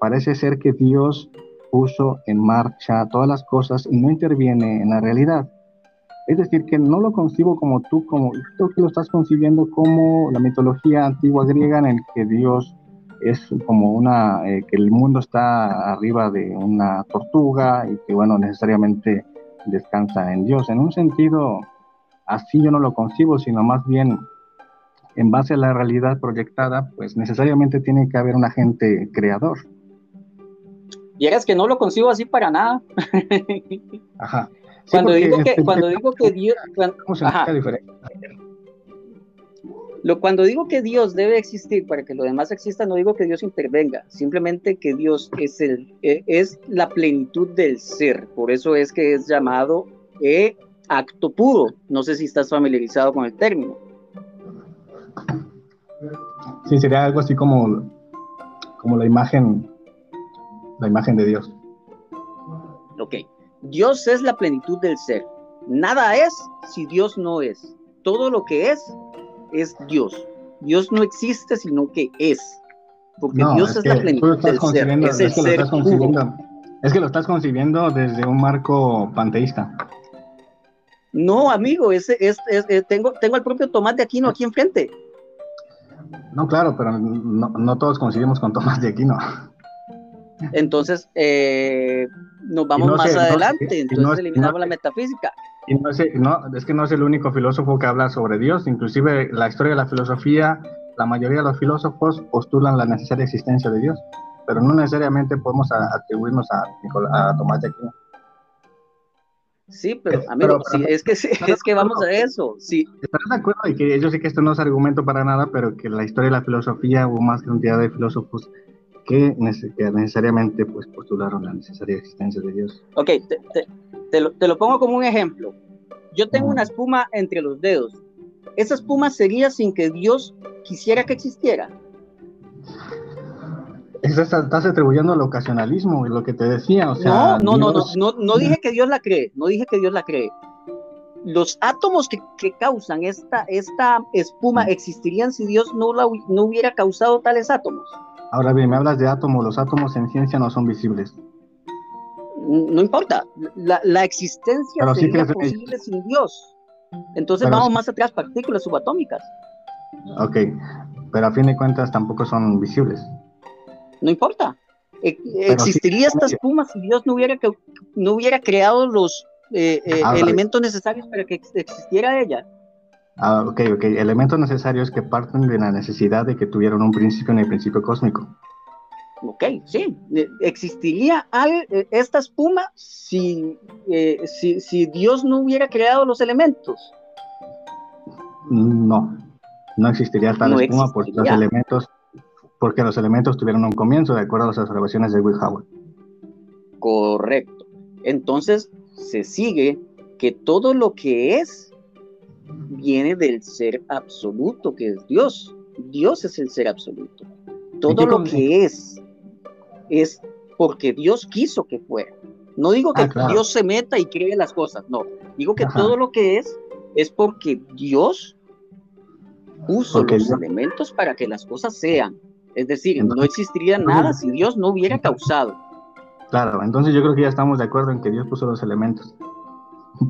parece ser que Dios puso en marcha todas las cosas y no interviene en la realidad. Es decir, que no lo concibo como tú, como que lo estás concibiendo como la mitología antigua griega en el que Dios es como una, eh, que el mundo está arriba de una tortuga y que, bueno, necesariamente descansa en Dios. En un sentido, así yo no lo concibo, sino más bien en base a la realidad proyectada, pues necesariamente tiene que haber un agente creador. Y es que no lo consigo así para nada. Ajá. cuando, digo que, cuando digo que Dios... lo, cuando digo que Dios debe existir para que lo demás exista, no digo que Dios intervenga, simplemente que Dios es, el, e, es la plenitud del ser. Por eso es que es llamado e acto puro. No sé si estás familiarizado con el término. Sí, sería algo así como, como la imagen, la imagen de Dios. Ok. Dios es la plenitud del ser. Nada es si Dios no es. Todo lo que es es Dios. Dios no existe sino que es. Porque Dios es, la plenitud del ser. Es, es, que es que lo estás concibiendo desde un marco panteísta. No, amigo, ese es, tengo, tengo al propio Tomás de Aquino aquí enfrente. No, claro, pero no, todos coincidimos con Tomás de Aquino. Entonces, eh, nos vamos más adelante, entonces eliminamos la metafísica. Y no es, es que no es el único filósofo que habla sobre Dios, inclusive la historia de la filosofía, la mayoría de los filósofos postulan la necesaria existencia de Dios, pero no necesariamente podemos atribuirnos a, a Tomás de Aquino. Sí, pero amigo, es que es que vamos a eso. Sí. ¿Estás de acuerdo? Y que yo sé que esto no es argumento para nada, pero que la historia de la filosofía hubo más cantidad de filósofos que, necesariamente pues, postularon la necesaria existencia de Dios. Ok, te, lo, pongo como un ejemplo. Yo tengo una espuma entre los dedos. ¿Esa espuma sería sin que Dios quisiera que existiera? Estás atribuyendo al ocasionalismo, y lo que te decía, o sea... No, no, no, no, no, dije que Dios la cree, no dije que Dios la cree. Los átomos que, causan esta, esta espuma existirían si Dios no, la, no hubiera causado tales átomos. Ahora bien, me hablas de átomos, los átomos en ciencia no son visibles. No importa, la, existencia sería posible sin Dios. Entonces vamos más atrás, partículas subatómicas. Ok, pero a fin de cuentas tampoco son visibles no importa. E, existiría esta espuma si Dios no hubiera, no hubiera creado los eh, eh, ah, elementos necesarios para que existiera ella. Ah, ok, ok. Elementos necesarios que parten de la necesidad de que tuvieran un principio en el principio cósmico. Ok, sí. E, ¿Existiría e, esta espuma si, eh, si, si Dios no hubiera creado los elementos? No, no existiría tal espuma porque los elementos porque los elementos tuvieron un comienzo de acuerdo a las observaciones de Will Howard. Correcto. Entonces se sigue que todo lo que es viene del ser absoluto, que es Dios. Dios es el ser absoluto. Todo lo que es es porque Dios quiso que fuera. No digo que ah, Dios se meta y cree las cosas, no. Digo que todo lo que es es porque Dios puso los elementos para que las cosas sean. Es decir, no existiría nada si Dios no hubiera causado. Claro, entonces yo creo que ya estamos de acuerdo en que Dios puso los elementos.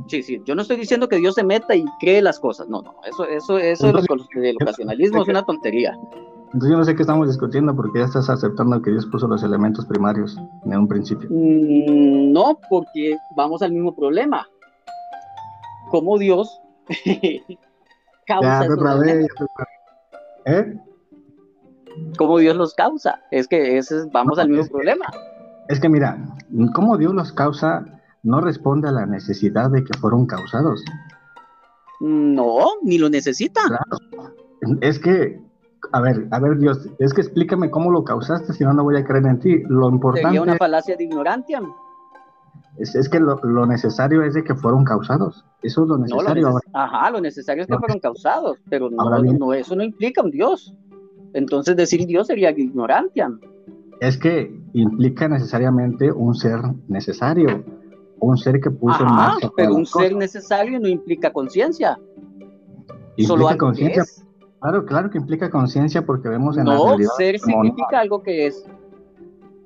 Sí, sí, yo no estoy diciendo que Dios se meta y cree las cosas, no, no, eso, eso, eso del ocasionalismo es una tontería. Entonces yo no sé qué estamos discutiendo porque ya estás aceptando que Dios puso los elementos primarios en un principio. Mm, no, porque vamos al mismo problema. ¿Cómo Dios causa ya, ¿Eh? Cómo Dios los causa. Es que ese, vamos al mismo problema. Es que mira, cómo Dios los causa no responde a la necesidad de que fueron causados. No, ni lo necesita. Es que, a ver, a ver, Dios, es que explícame cómo lo causaste, si no, no voy a creer en ti. Lo importante. Sería una falacia de ignorancia. Es, que lo, necesario es de que fueron causados. Eso es lo necesario. Ajá, lo necesario es que fueron causados, pero no, no, eso no implica un Dios. Entonces decir Dios sería ignorancia. Es que implica necesariamente un ser necesario, un ser que puso en marcha. Pero un ser necesario no implica conciencia. Solo conciencia. Claro, claro que implica conciencia porque vemos en la realidad. No, ser significa algo que es.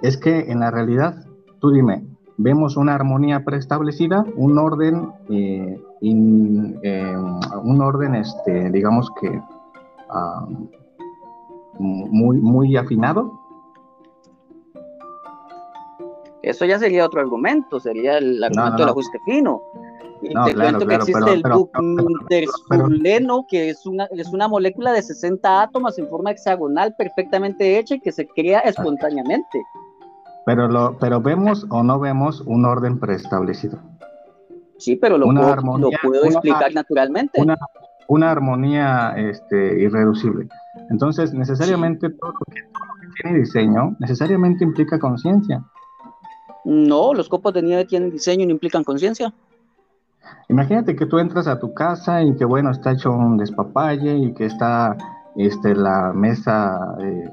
Es que en la realidad, tú dime, vemos una armonía preestablecida, un orden, eh, eh, un orden, este, digamos que ah, muy, muy afinado. Eso ya sería otro argumento, sería el argumento del ajuste fino. Y te cuento que existe el buctersuleno, que es una, es una molécula de 60 átomos en forma hexagonal perfectamente hecha y que se crea espontáneamente. Pero, lo, pero vemos o no vemos un orden preestablecido. Sí, pero lo, puedo, lo puedo explicar naturalmente. Una, una armonía este, irreducible. Entonces, necesariamente todo, lo que, tiene diseño, necesariamente implica conciencia. No, los copos de nieve tienen diseño y no implican conciencia. Imagínate que tú entras a tu casa y que, bueno, está hecho un despapalle y que está este, la mesa, eh,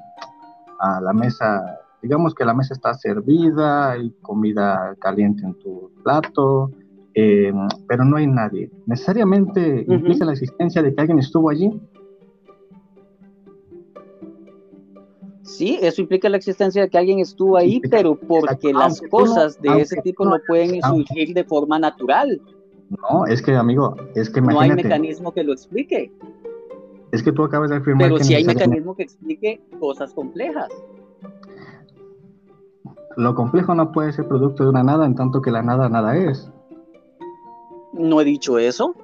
a la mesa, digamos que la mesa está servida, hay comida caliente en tu plato, eh, pero no hay nadie. ¿Necesariamente implica la existencia de que alguien estuvo allí? Sí, eso implica la existencia de que alguien estuvo ahí, pero porque las cosas de ese tipo no pueden surgir de forma natural. No, es que, amigo, es que No hay mecanismo que lo explique. Es que tú acabas de afirmar Pero sí hay mecanismo que explique cosas complejas. Lo complejo no puede ser producto de una nada en tanto que la nada nada es. No he dicho eso.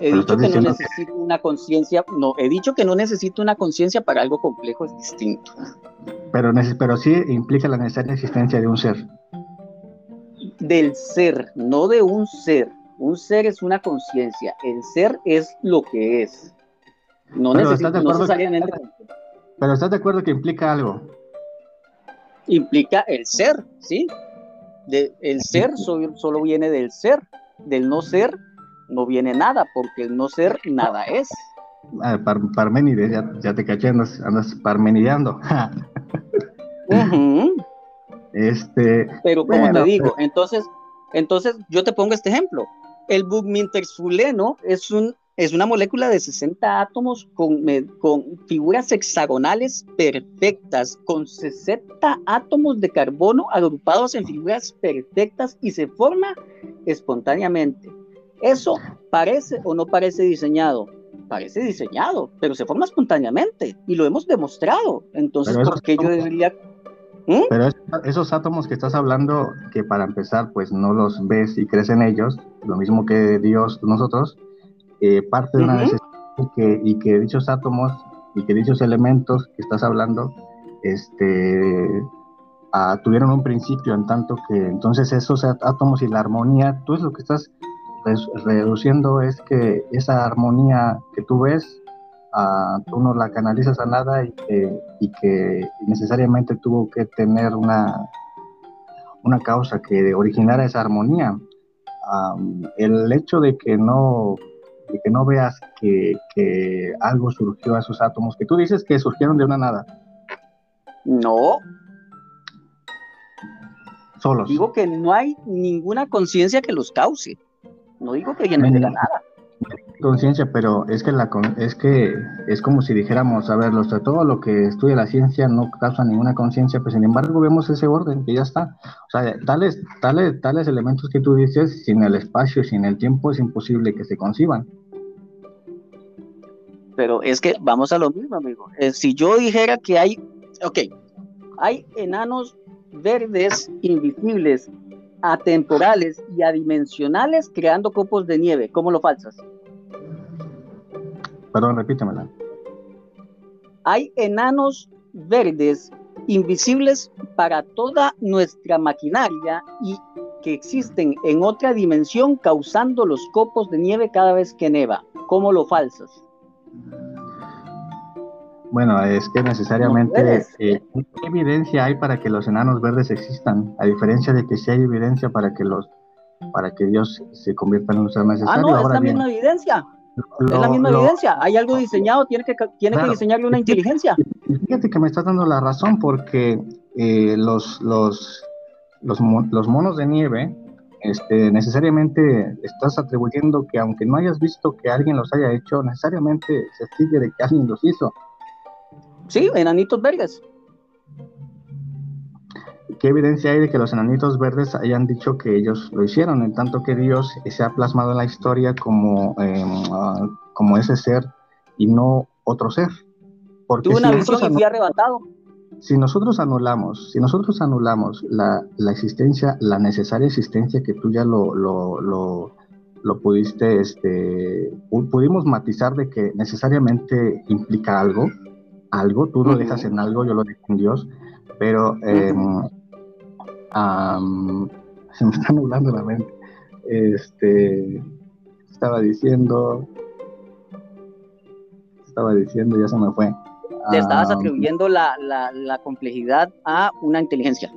He dicho que no necesito una conciencia, no, he dicho que no necesito una conciencia para algo complejo, es distinto. Pero, pero sí implica la necesaria existencia de un ser. Del ser, no de un ser. Un ser es una conciencia, el ser es lo que es. No, necesariamente. pero estás de acuerdo que implica algo. Implica el ser, ¿sí? De, el ser solo viene del ser, del no ser no viene nada, porque el no ser nada es. Ah, Parménides, ya, te caché, andas, andas parmenideando. Este. Pero como te digo, entonces, entonces yo te pongo este ejemplo. El bugminterzuleno es un es una molécula de 60 átomos con, con, figuras hexagonales perfectas, con 60 átomos de carbono agrupados en figuras perfectas y se forma espontáneamente. ¿Eso parece o no parece diseñado? Parece diseñado, pero se forma espontáneamente y lo hemos demostrado. Entonces, ¿por qué yo debería... ¿Mm? Pero esos átomos que estás hablando, que para empezar, pues no los ves y crecen ellos, lo mismo que Dios, nosotros, eh, parte de una necesidad y que dichos átomos y que dichos elementos que estás hablando, este, ah, tuvieron un principio en tanto que entonces esos átomos y la armonía, tú es lo que estás reduciendo es que esa armonía que tú ves, uh, tú no la canalizas a nada y que, y que necesariamente tuvo que tener una, una causa que originara esa armonía. el hecho de que no de que no veas que, que, algo surgió a esos átomos, que tú dices que surgieron de una nada. No. Solos. Digo que no hay ninguna conciencia que los cause. No digo que vienen de la nada. Conciencia, pero es que la es que es como si dijéramos, a ver, los, todo lo que estudia la ciencia no causa ninguna conciencia, pues sin embargo vemos ese orden que ya está. O sea, tales, tales, tales elementos que tú dices, sin el espacio, sin el tiempo, es imposible que se conciban. Pero es que vamos a lo mismo, amigo. Eh, si yo dijera que hay, ok, hay enanos verdes invisibles atemporales y adimensionales creando copos de nieve. ¿Cómo lo falsas? Perdón, repítemela. Hay enanos verdes invisibles para toda nuestra maquinaria y que existen en otra dimensión causando los copos de nieve cada vez que neva. ¿Cómo lo falsas? Bueno, es que necesariamente, eh, ¿qué evidencia hay para que los enanos verdes existan? A diferencia de que sí hay evidencia para que los, para que Dios se convierta en un ser necesario. Ah, no, es la misma evidencia. es la misma evidencia. Hay algo diseñado, tiene que, tiene que diseñarle una inteligencia. Fíjate que me estás dando la razón porque eh, los, los, los, los monos de nieve, este, necesariamente estás atribuyendo que aunque no hayas visto que alguien los haya hecho, necesariamente se sigue de que alguien los hizo. Sí, enanitos verdes. ¿Qué evidencia hay de que los enanitos verdes hayan dicho que ellos lo hicieron, en tanto que Dios se ha plasmado en la historia como, em, ah, como ese ser y no otro ser? Porque Tuvo una visión y fui arrebatado. Si nosotros anulamos, si nosotros anulamos la, existencia, la necesaria existencia que tú ya lo, lo, lo, lo pudiste, este, pudimos matizar de que necesariamente implica algo, algo, tú lo dejas en algo, yo lo dejo en Dios, pero em, se me está nublando la mente. Este, estaba diciendo, estaba diciendo, ya se me fue. Le estabas atribuyendo la, complejidad a una inteligencia.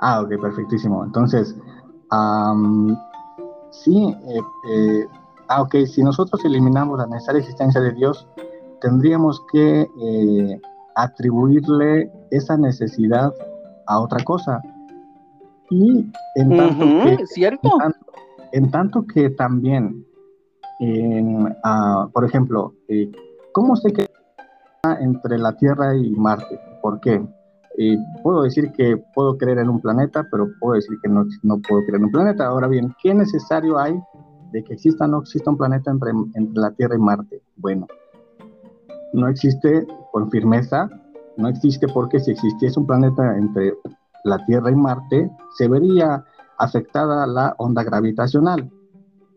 Ah, ok, perfectísimo. Entonces, sí, eh, eh, ah, ok, si nosotros eliminamos la necesaria existencia de Dios, tendríamos que eh, atribuirle esa necesidad a otra cosa. Y en tanto, que, ¿cierto? En, tanto, que también, ah, por ejemplo, eh, ¿cómo se queda entre la Tierra y Marte? ¿Por qué? y puedo decir que puedo creer en un planeta, pero puedo decir que no, no puedo creer en un planeta. Ahora bien, ¿qué necesario hay de que exista o no exista un planeta entre, entre la Tierra y Marte? Bueno, no existe con firmeza, no existe porque si existiese un planeta entre la Tierra y Marte, se vería afectada la onda gravitacional.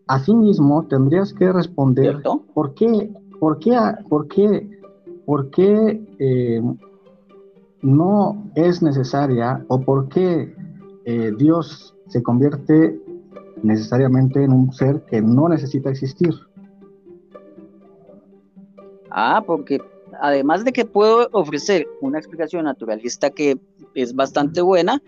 Asimismo, tendrías que responder por qué, por qué, por qué, por qué eh, no es necesaria o por qué eh, Dios se convierte necesariamente en un ser que no necesita existir. Ah, porque además de que puedo ofrecer una explicación naturalista que es bastante buena,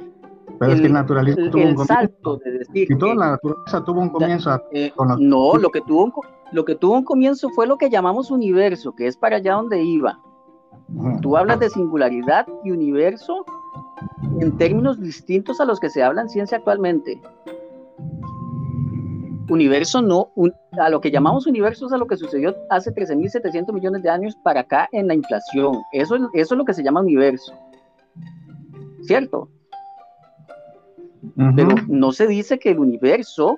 pero es que el naturalismo tuvo un comienzo. y toda la naturaleza tuvo un comienzo. Eh, no, lo que, tuvo un, lo que tuvo un comienzo fue lo que llamamos universo, que es para allá donde iba. Tú hablas de singularidad y universo en términos distintos a los que se habla en ciencia actualmente. Universo no, a lo que llamamos universo es a lo que sucedió hace 13.700 millones de años para acá en la inflación. Eso, eso es lo que se llama universo. ¿Cierto? Pero no se dice que el universo,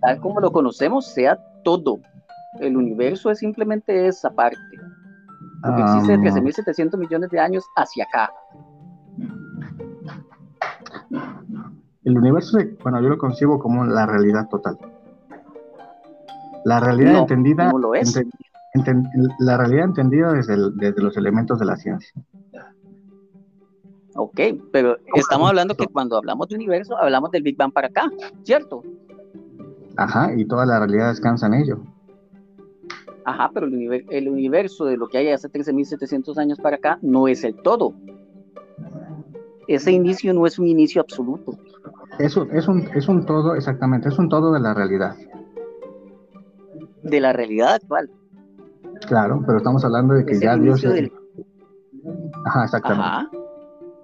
tal como lo conocemos, sea todo. El universo es simplemente esa parte. Lo que existe de 13.700 ah. millones de años hacia acá. El universo, bueno, yo lo concibo como la realidad total. La realidad entendida. No lo es. la realidad entendida desde los elementos de la ciencia. Ok, pero estamos hablando que cuando hablamos de universo, hablamos del Big Bang para acá, ¿cierto? Ajá, y toda la realidad descansa en ello. Ajá, pero el, universo de lo que hay hace 13.700 años para acá no es el todo. Ese inicio no es un inicio absoluto. Eso es un, es un todo, exactamente, es un todo de la realidad. De la realidad actual. Claro, pero estamos hablando de que ya Dios... Ajá, exactamente. Ajá.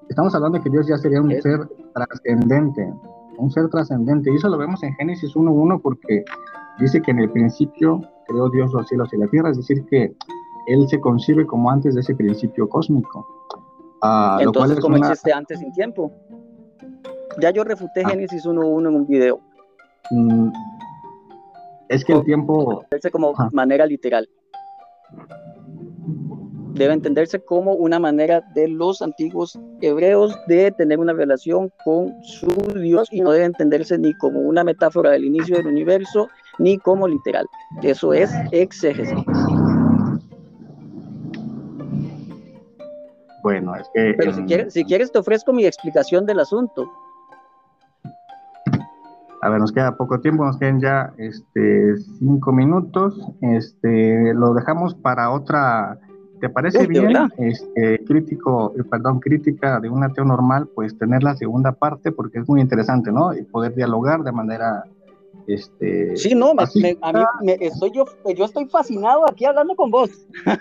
Estamos hablando de que Dios ya sería un ser trascendente, un ser trascendente. Y eso lo vemos en Génesis 1.1 porque dice que en el principio creó Dios los cielos y la tierra, es decir, que Él se concibe como antes de ese principio cósmico. Ah, Entonces, ¿cómo existe antes sin tiempo? Ya yo refuté ah. Génesis 1.1 en un video. Mm, es que el tiempo... como manera literal debe entenderse como una manera de los antiguos hebreos de tener una relación con su Dios y no debe entenderse ni como una metáfora del inicio del universo ni como literal. Eso es exégesis. Bueno, es que... Pero si, quieres, si quieres te ofrezco mi explicación del asunto. A ver, nos queda poco tiempo, nos quedan ya este, cinco minutos. Este, lo dejamos para otra ¿Te parece bien, este, crítico, eh, perdón, crítica de un ateo normal, pues tener la segunda parte porque es muy interesante, ¿no? Y poder dialogar de manera, este. Sí, no, a mí estoy yo, yo estoy fascinado aquí hablando con vos.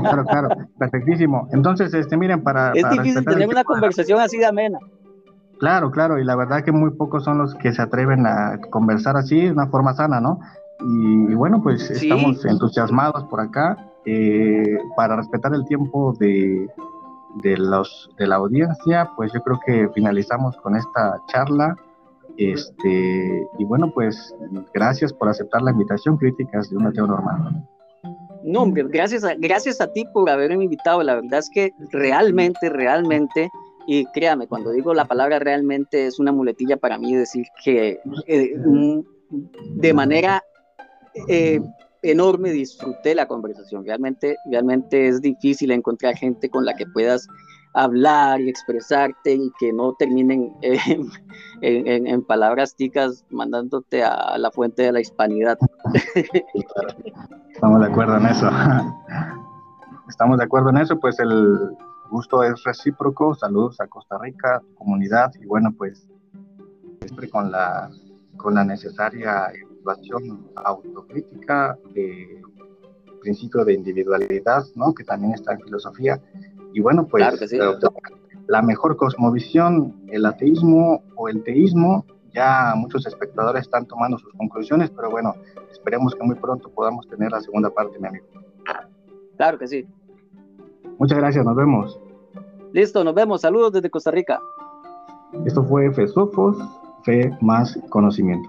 Claro, claro, perfectísimo. Entonces, este, miren, para. Es difícil tener una conversación así de amena. Claro, claro, y la verdad que muy pocos son los que se atreven a conversar así de una forma sana, ¿no? Y, bueno, pues estamos entusiasmados por acá eh, para respetar el tiempo de, de, los, de la audiencia, pues yo creo que finalizamos con esta charla. Este, y bueno, pues gracias por aceptar la invitación, críticas de un ateo normal. No, hombre, gracias a, gracias a ti por haberme invitado. La verdad es que realmente, realmente, y créame, cuando digo la palabra realmente es una muletilla para mí decir que eh, de manera eh, enorme, disfruté la conversación. Realmente, realmente es difícil encontrar gente con la que puedas hablar y expresarte y que no terminen en, palabras ticas mandándote a la fuente de la hispanidad. Estamos de acuerdo en eso. Estamos de acuerdo en eso, pues el gusto es recíproco. Saludos a Costa Rica, comunidad y bueno, pues siempre con la, con la necesaria autocrítica, de principio de individualidad, ¿no? que también está en filosofía. Y bueno, pues la mejor cosmovisión, el ateísmo o el teísmo, ya muchos espectadores están tomando sus conclusiones, pero bueno, esperemos que muy pronto podamos tener la segunda parte, mi amigo. Claro que sí. Muchas gracias, nos vemos. Listo, nos vemos. Saludos desde Costa Rica. Esto fue Fesofos, Fe más Conocimiento.